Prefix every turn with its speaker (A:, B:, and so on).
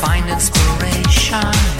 A: find inspiration.